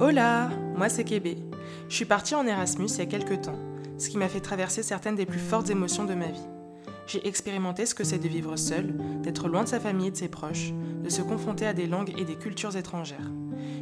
Hola, moi c'est Kébé. Je suis partie en Erasmus il y a quelques temps, ce qui m'a fait traverser certaines des plus fortes émotions de ma vie. J'ai expérimenté ce que c'est de vivre seul, d'être loin de sa famille et de ses proches, de se confronter à des langues et des cultures étrangères.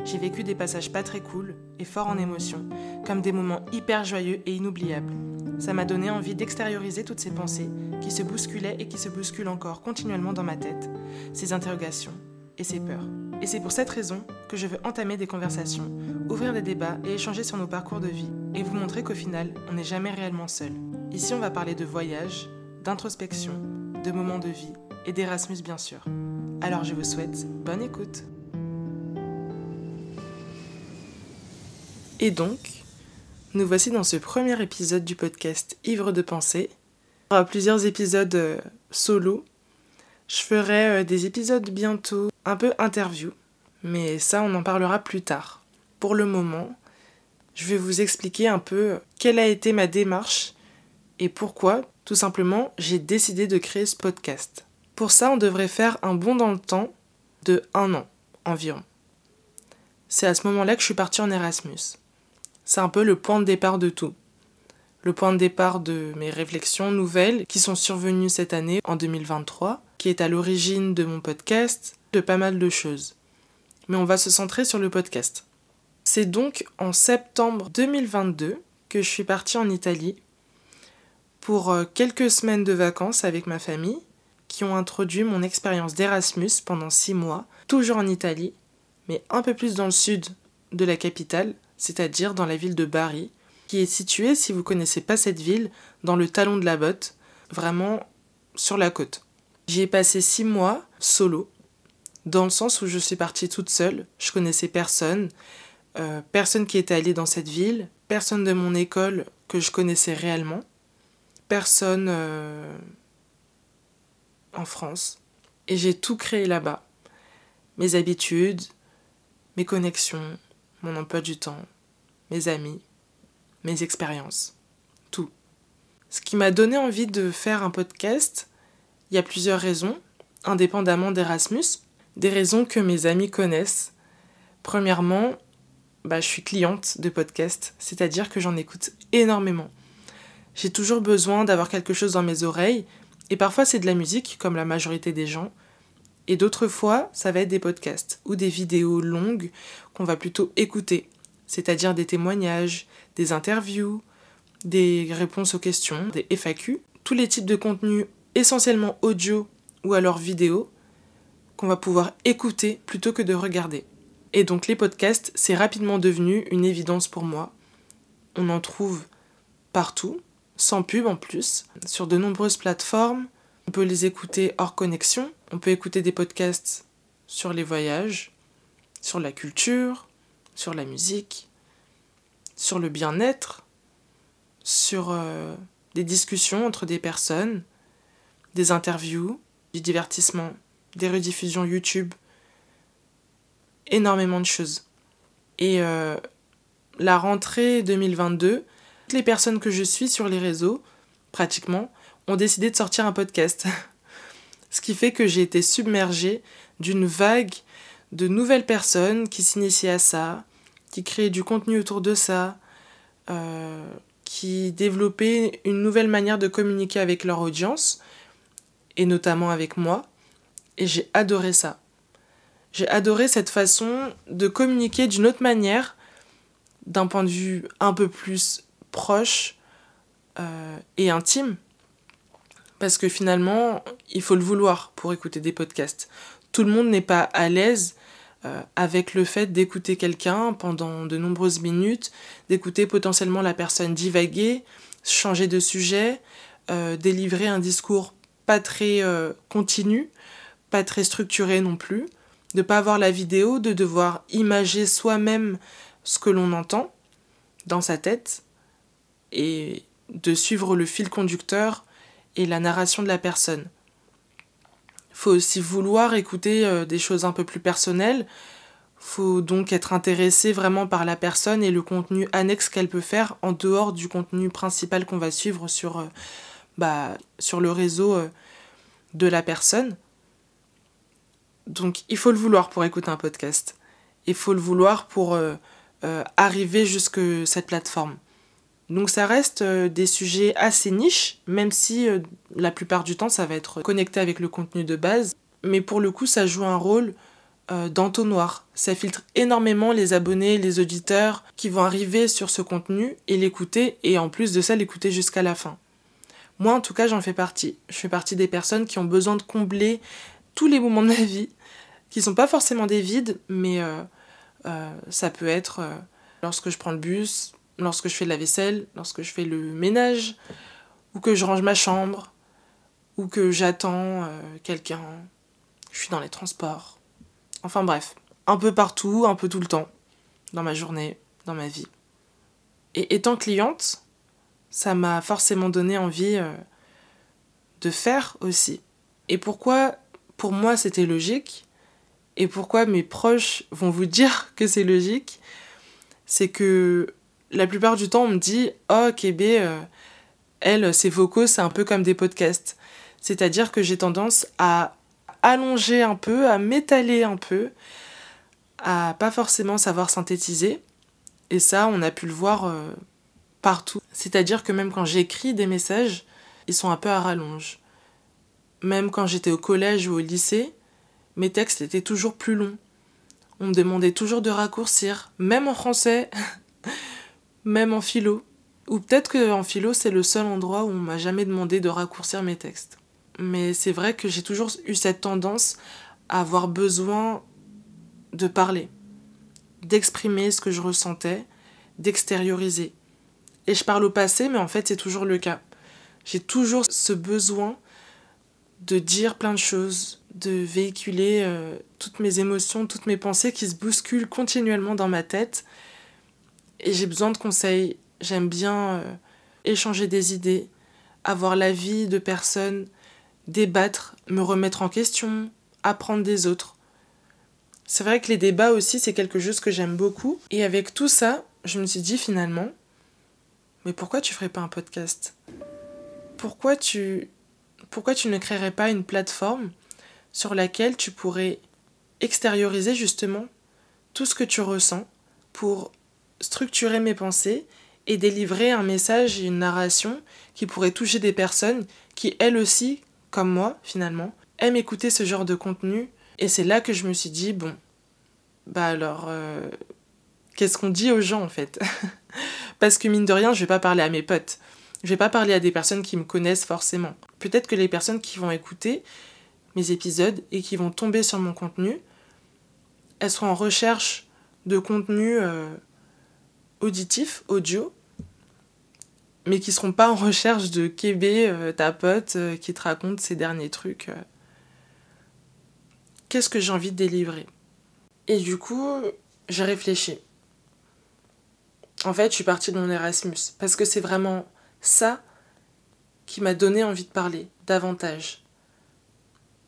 J'ai vécu des passages pas très cool et forts en émotions, comme des moments hyper joyeux et inoubliables. Ça m'a donné envie d'extérioriser toutes ces pensées qui se bousculaient et qui se bousculent encore continuellement dans ma tête, ces interrogations et ces peurs. Et c'est pour cette raison que je veux entamer des conversations, ouvrir des débats et échanger sur nos parcours de vie, et vous montrer qu'au final, on n'est jamais réellement seul. Ici, on va parler de voyage, d'introspection, de moments de vie et d'Erasmus bien sûr. Alors je vous souhaite bonne écoute. Et donc, nous voici dans ce premier épisode du podcast Ivre de pensée. Il y aura plusieurs épisodes euh, solo. Je ferai euh, des épisodes bientôt un peu interview, mais ça on en parlera plus tard. Pour le moment, je vais vous expliquer un peu quelle a été ma démarche et pourquoi, tout simplement, j'ai décidé de créer ce podcast. Pour ça, on devrait faire un bond dans le temps de un an environ. C'est à ce moment-là que je suis partie en Erasmus. C'est un peu le point de départ de tout. Le point de départ de mes réflexions nouvelles qui sont survenues cette année, en 2023, qui est à l'origine de mon podcast, de pas mal de choses. Mais on va se centrer sur le podcast. C'est donc en septembre 2022 que je suis partie en Italie pour euh, quelques semaines de vacances avec ma famille qui ont introduit mon expérience d'Erasmus pendant six mois, toujours en Italie, mais un peu plus dans le sud de la capitale, c'est-à-dire dans la ville de Bari, qui est située, si vous connaissez pas cette ville, dans le talon de la botte, vraiment sur la côte. J'y ai passé six mois solo, dans le sens où je suis partie toute seule, je connaissais personne, euh, personne qui était allé dans cette ville, personne de mon école que je connaissais réellement, personne euh, en France. Et j'ai tout créé là-bas. Mes habitudes, mes connexions, mon emploi du temps, mes amis, mes expériences, tout. Ce qui m'a donné envie de faire un podcast, il y a plusieurs raisons, indépendamment d'Erasmus, des raisons que mes amis connaissent. Premièrement, bah, je suis cliente de podcasts, c'est-à-dire que j'en écoute énormément. J'ai toujours besoin d'avoir quelque chose dans mes oreilles, et parfois c'est de la musique, comme la majorité des gens, et d'autres fois ça va être des podcasts ou des vidéos longues qu'on va plutôt écouter, c'est-à-dire des témoignages, des interviews, des réponses aux questions, des FAQ, tous les types de contenus essentiellement audio ou alors vidéo qu'on va pouvoir écouter plutôt que de regarder. Et donc les podcasts, c'est rapidement devenu une évidence pour moi. On en trouve partout, sans pub en plus, sur de nombreuses plateformes. On peut les écouter hors connexion. On peut écouter des podcasts sur les voyages, sur la culture, sur la musique, sur le bien-être, sur euh, des discussions entre des personnes, des interviews, du divertissement des rediffusions YouTube, énormément de choses. Et euh, la rentrée 2022, toutes les personnes que je suis sur les réseaux, pratiquement, ont décidé de sortir un podcast. Ce qui fait que j'ai été submergée d'une vague de nouvelles personnes qui s'initiaient à ça, qui créaient du contenu autour de ça, euh, qui développaient une nouvelle manière de communiquer avec leur audience, et notamment avec moi. Et j'ai adoré ça. J'ai adoré cette façon de communiquer d'une autre manière, d'un point de vue un peu plus proche euh, et intime. Parce que finalement, il faut le vouloir pour écouter des podcasts. Tout le monde n'est pas à l'aise euh, avec le fait d'écouter quelqu'un pendant de nombreuses minutes, d'écouter potentiellement la personne divaguer, changer de sujet, euh, délivrer un discours pas très continu pas très structuré non plus, de pas avoir la vidéo, de devoir imager soi-même ce que l'on entend dans sa tête et de suivre le fil conducteur et la narration de la personne. Faut aussi vouloir écouter euh, des choses un peu plus personnelles. Faut donc être intéressé vraiment par la personne et le contenu annexe qu'elle peut faire en dehors du contenu principal qu'on va suivre sur, euh, bah, le réseau euh, de la personne. Donc il faut le vouloir pour écouter un podcast. Il faut le vouloir pour euh, euh, arriver jusque cette plateforme. Donc ça reste euh, des sujets assez niches, même si la plupart du temps ça va être connecté avec le contenu de base. Mais pour le coup ça joue un rôle d'entonnoir. Ça filtre énormément les abonnés, les auditeurs qui vont arriver sur ce contenu et l'écouter, et en plus de ça l'écouter jusqu'à la fin. Moi en tout cas j'en fais partie. Je fais partie des personnes qui ont besoin de combler tous les moments de ma vie, qui sont pas forcément des vides, mais euh, ça peut être euh, lorsque je prends le bus, lorsque je fais la vaisselle, lorsque je fais le ménage, ou que je range ma chambre, ou que j'attends euh, quelqu'un, je suis dans les transports. Enfin bref, un peu partout, un peu tout le temps, dans ma journée, dans ma vie. Et étant cliente, ça m'a forcément donné envie de faire aussi. Et pourquoi pour moi c'était logique? Et pourquoi mes proches vont vous dire que c'est logique, c'est que la plupart du temps, on me dit Oh, Kébé, euh, elle, ses vocaux, c'est un peu comme des podcasts. C'est-à-dire que j'ai tendance à allonger un peu, à m'étaler un peu, à pas forcément savoir synthétiser. Et ça, on a pu le voir euh, partout. C'est-à-dire que même quand j'écris des messages, ils sont un peu à rallonge. Même quand j'étais au collège ou au lycée, mes textes étaient toujours plus longs. On me demandait toujours de raccourcir, même en français, même en philo. Ou peut-être qu'en philo, c'est le seul endroit où on m'a jamais demandé de raccourcir mes textes. Mais c'est vrai que j'ai toujours eu cette tendance à avoir besoin de parler, d'exprimer ce que je ressentais, d'extérioriser. Et je parle au passé, mais en fait, c'est toujours le cas. J'ai toujours ce besoin de dire plein de choses, de véhiculer euh, toutes mes émotions, toutes mes pensées qui se bousculent continuellement dans ma tête. Et j'ai besoin de conseils. J'aime bien euh, échanger des idées, avoir l'avis de personnes, débattre, me remettre en question, apprendre des autres. C'est vrai que les débats aussi, c'est quelque chose que j'aime beaucoup. Et avec tout ça, je me suis dit finalement, mais pourquoi tu ferais pas un podcast? Pourquoi tu pourquoi tu ne créerais pas une plateforme? Sur laquelle tu pourrais extérioriser justement tout ce que tu ressens pour structurer mes pensées et délivrer un message et une narration qui pourrait toucher des personnes qui, elles aussi, comme moi finalement, aiment écouter ce genre de contenu. Et c'est là que je me suis dit, bon, bah alors, euh, qu'est-ce qu'on dit aux gens en fait? Parce que mine de rien, je vais pas parler à mes potes. Je vais pas parler à des personnes qui me connaissent forcément. Peut-être que les personnes qui vont écouter mes épisodes et qui vont tomber sur mon contenu, elles seront en recherche de contenu euh, auditif, audio, mais qui seront pas en recherche de Kébé, euh, ta pote, euh, qui te raconte ses derniers trucs. Qu'est-ce que j'ai envie de délivrer? Et du coup, j'ai réfléchi. En fait, je suis partie de mon Erasmus, parce que c'est vraiment ça qui m'a donné envie de parler davantage.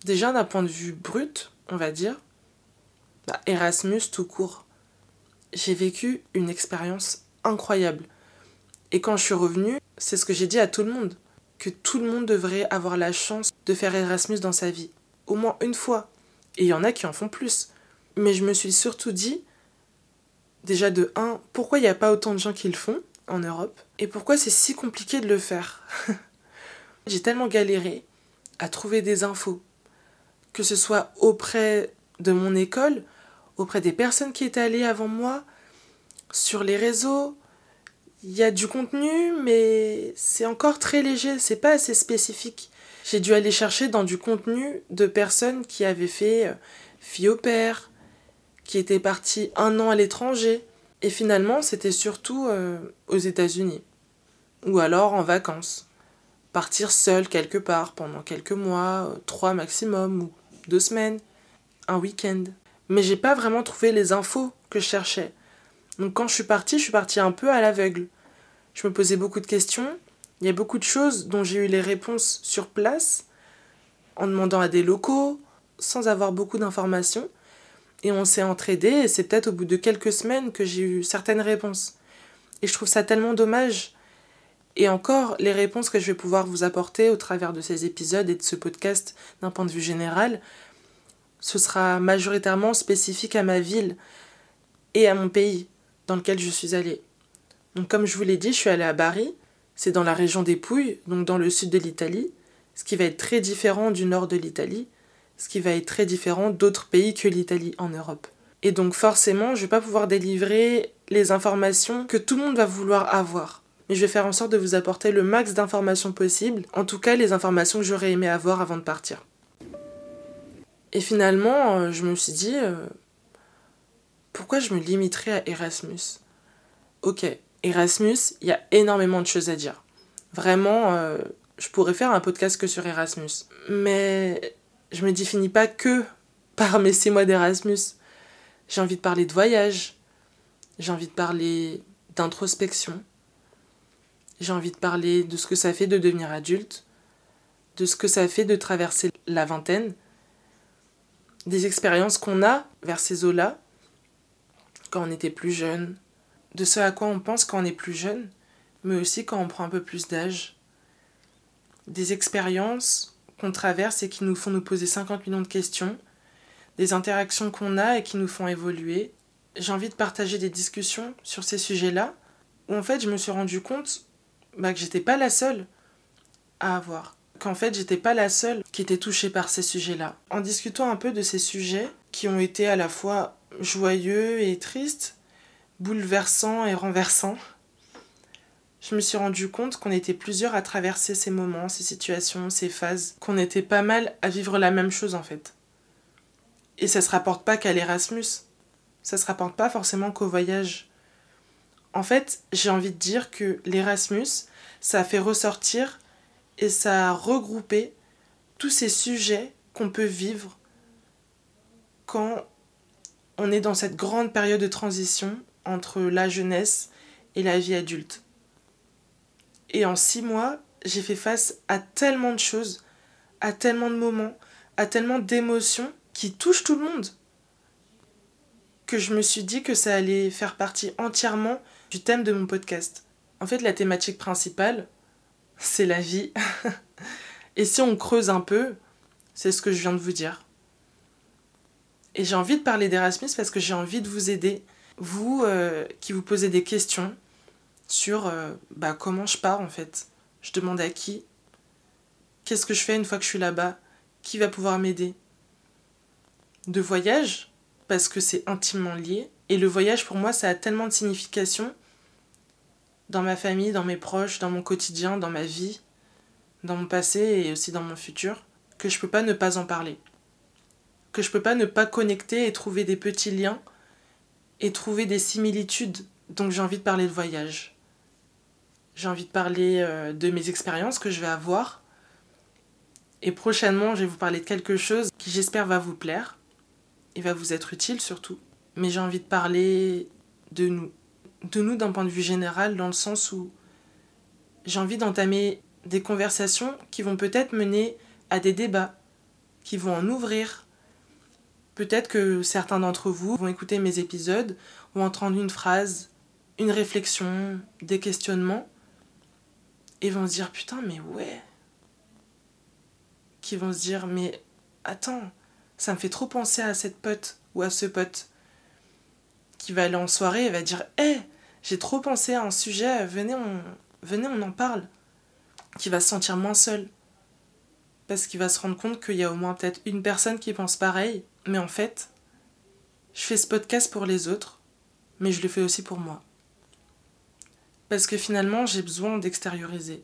Déjà d'un point de vue brut, on va dire, bah, Erasmus tout court. J'ai vécu une expérience incroyable. Et quand je suis revenue, c'est ce que j'ai dit à tout le monde, que tout le monde devrait avoir la chance de faire Erasmus dans sa vie, au moins une fois. Et il y en a qui en font plus. Mais je me suis surtout dit, déjà de 1, pourquoi il n'y a pas autant de gens qui le font en Europe? Et pourquoi c'est si compliqué de le faire? J'ai tellement galéré à trouver des infos, que ce soit auprès de mon école, auprès des personnes qui étaient allées avant moi, sur les réseaux. Il y a du contenu, mais c'est encore très léger, c'est pas assez spécifique. J'ai dû aller chercher dans du contenu de personnes qui avaient fait euh, fille au père, qui étaient parties un an à l'étranger, et finalement, c'était surtout euh, aux États-Unis. Ou alors en vacances. Partir seul quelque part pendant quelques mois, euh, trois maximum, ou deux semaines, un week-end. Mais j'ai pas vraiment trouvé les infos que je cherchais. Donc quand je suis partie, je suis partie un peu à l'aveugle. Je me posais beaucoup de questions. Il y a beaucoup de choses dont j'ai eu les réponses sur place, en demandant à des locaux, sans avoir beaucoup d'informations. Et on s'est entraidé et c'est peut-être au bout de quelques semaines que j'ai eu certaines réponses. Et je trouve ça tellement dommage. Et encore, les réponses que je vais pouvoir vous apporter au travers de ces épisodes et de ce podcast d'un point de vue général, ce sera majoritairement spécifique à ma ville et à mon pays. dans lequel je suis allée. Donc comme je vous l'ai dit, je suis allée à Bari, c'est dans la région des Pouilles, donc dans le sud de l'Italie, ce qui va être très différent du nord de l'Italie, ce qui va être très différent d'autres pays que l'Italie en Europe. Et donc forcément, je ne vais pas pouvoir délivrer les informations que tout le monde va vouloir avoir. Mais je vais faire en sorte de vous apporter le max d'informations possibles, en tout cas les informations que j'aurais aimé avoir avant de partir. Et finalement, euh, je me suis dit, euh, pourquoi je me limiterais à Erasmus? Ok, Erasmus, il y a énormément de choses à dire. Vraiment, euh, je pourrais faire un podcast que sur Erasmus. Mais je me définis pas que par mes six mois d'Erasmus. J'ai envie de parler de voyage. J'ai envie de parler d'introspection. J'ai envie de parler de ce que ça fait de devenir adulte. De ce que ça fait de traverser la vingtaine. Des expériences qu'on a vers ces eaux-là quand on était plus jeune. De ce à quoi on pense quand on est plus jeune, mais aussi quand on prend un peu plus d'âge. Des expériences qu'on traverse et qui nous font nous poser 50 millions de questions, des interactions qu'on a et qui nous font évoluer. J'ai envie de partager des discussions sur ces sujets-là, où en fait je me suis rendu compte bah, que j'étais pas la seule à avoir. Qu'en fait j'étais pas la seule qui était touchée par ces sujets-là. En discutant un peu de ces sujets qui ont été à la fois joyeux et tristes, bouleversants et renversants, je me suis rendu compte qu'on était plusieurs à traverser ces moments, ces situations, ces phases, qu'on était pas mal à vivre la même chose en fait. Et ça se rapporte pas qu'à l'Erasmus, ça se rapporte pas forcément qu'au voyage. En fait, j'ai envie de dire que l'Erasmus, ça a fait ressortir et ça a regroupé tous ces sujets qu'on peut vivre quand on est dans cette grande période de transition entre la jeunesse et la vie adulte. Et en six mois, j'ai fait face à tellement de choses, à tellement de moments, à tellement d'émotions qui touchent tout le monde, que je me suis dit que ça allait faire partie entièrement du thème de mon podcast. En fait, la thématique principale, c'est la vie. Et si on creuse un peu, c'est ce que je viens de vous dire. Et j'ai envie de parler d'Erasmus parce que j'ai envie de vous aider, vous euh, qui vous posez des questions, sur euh, bah, comment je pars en fait. Je demande à qui? Qu'est-ce que je fais une fois que je suis là-bas? Qui va pouvoir m'aider? De voyage, parce que c'est intimement lié. Et le voyage pour moi, ça a tellement de signification dans ma famille, dans mes proches, dans mon quotidien, dans ma vie, dans mon passé et aussi dans mon futur, que je peux pas ne pas en parler. Que je peux pas ne pas connecter et trouver des petits liens et trouver des similitudes. Donc j'ai envie de parler de voyage. J'ai envie de parler euh, de mes expériences que je vais avoir. Et prochainement, je vais vous parler de quelque chose qui j'espère va vous plaire et va vous être utile surtout. Mais j'ai envie de parler de nous. De nous d'un point de vue général, dans le sens où j'ai envie d'entamer des conversations qui vont peut-être mener à des débats, qui vont en ouvrir. Peut-être que certains d'entre vous vont écouter mes épisodes, ou entendre une phrase, une réflexion, des questionnements, et vont se dire putain mais ouais qui vont se dire mais attends ça me fait trop penser à cette pote ou à ce pote qui va aller en soirée et va dire hé j'ai trop pensé à un sujet venez on venez on en parle qui va se sentir moins seul parce qu'il va se rendre compte qu'il y a au moins peut-être une personne qui pense pareil mais en fait je fais ce podcast pour les autres mais je le fais aussi pour moi parce que finalement, j'ai besoin d'extérioriser.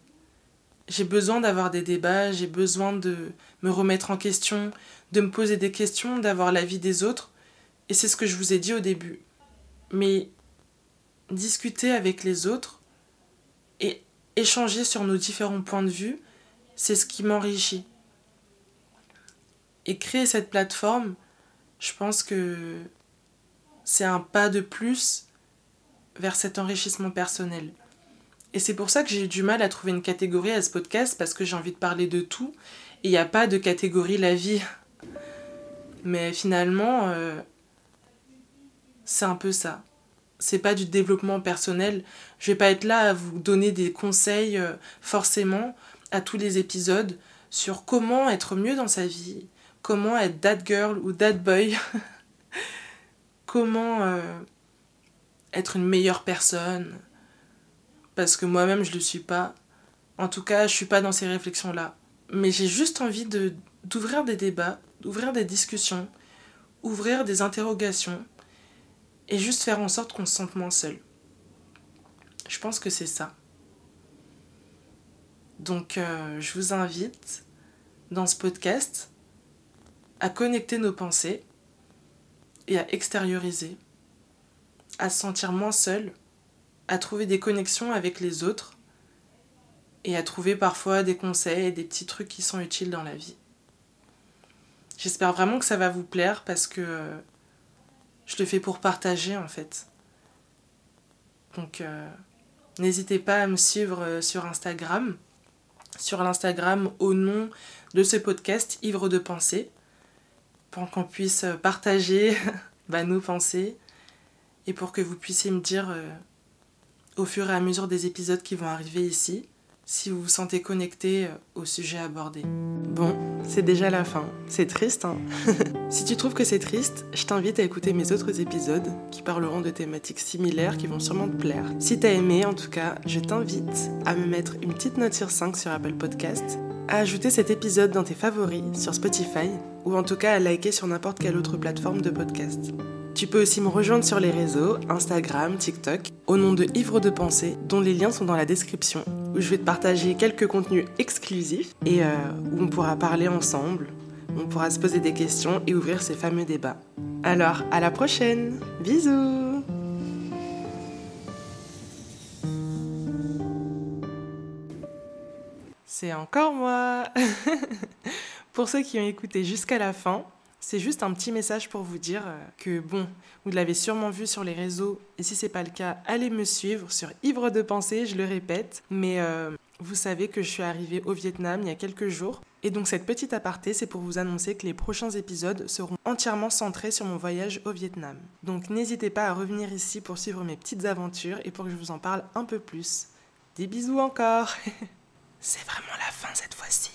J'ai besoin d'avoir des débats, j'ai besoin de me remettre en question, de me poser des questions, d'avoir l'avis des autres. Et c'est ce que je vous ai dit au début. Mais discuter avec les autres et échanger sur nos différents points de vue, c'est ce qui m'enrichit. Et créer cette plateforme, je pense que c'est un pas de plus vers cet enrichissement personnel. Et c'est pour ça que j'ai du mal à trouver une catégorie à ce podcast, parce que j'ai envie de parler de tout, et il n'y a pas de catégorie la vie. Mais finalement, euh, c'est un peu ça. C'est pas du développement personnel. Je vais pas être là à vous donner des conseils euh, forcément à tous les épisodes sur comment être mieux dans sa vie, comment être that girl ou that boy, comment euh, être une meilleure personne, parce que moi-même je le suis pas. En tout cas, je suis pas dans ces réflexions-là. Mais j'ai juste envie de d'ouvrir des débats, d'ouvrir des discussions, ouvrir des interrogations et juste faire en sorte qu'on se sente moins seul. Je pense que c'est ça. Donc euh, je vous invite dans ce podcast à connecter nos pensées et à extérioriser, à se sentir moins seul, à trouver des connexions avec les autres et à trouver parfois des conseils et des petits trucs qui sont utiles dans la vie. J'espère vraiment que ça va vous plaire parce que euh, je le fais pour partager en fait. Donc euh, n'hésitez pas à me suivre euh, sur Instagram, sur l'Instagram au nom de ce podcast Ivre de pensée, pour qu'on puisse partager bah, nos pensées et pour que vous puissiez me dire au fur et à mesure des épisodes qui vont arriver ici si vous vous sentez connecté euh, au sujet abordé. Bon, c'est déjà la fin. C'est triste, hein Si tu trouves que c'est triste, je t'invite à écouter mes autres épisodes qui parleront de thématiques similaires qui vont sûrement te plaire. Si t'as aimé, en tout cas, je t'invite à me mettre une petite note sur 5 sur Apple Podcast, à ajouter cet épisode dans tes favoris sur Spotify, ou en tout cas à liker sur n'importe quelle autre plateforme de podcast. Tu peux aussi me rejoindre sur les réseaux, Instagram, TikTok, au nom de Ivre de Pensée, dont les liens sont dans la description, où je vais te partager quelques contenus exclusifs et euh, où on pourra parler ensemble, on pourra se poser des questions et ouvrir ces fameux débats. Alors, à la prochaine. Bisous. C'est encore moi. Pour ceux qui ont écouté jusqu'à la fin, c'est juste un petit message pour vous dire euh, que bon, vous l'avez sûrement vu sur les réseaux et si c'est pas le cas, allez me suivre sur Ivre de pensée, je le répète. Mais euh, vous savez que je suis arrivée au Vietnam il y a quelques jours et donc cette petite aparté, c'est pour vous annoncer que les prochains épisodes seront entièrement centrés sur mon voyage au Vietnam. Donc n'hésitez pas à revenir ici pour suivre mes petites aventures et pour que je vous en parle un peu plus. Des bisous encore C'est vraiment la fin cette fois-ci.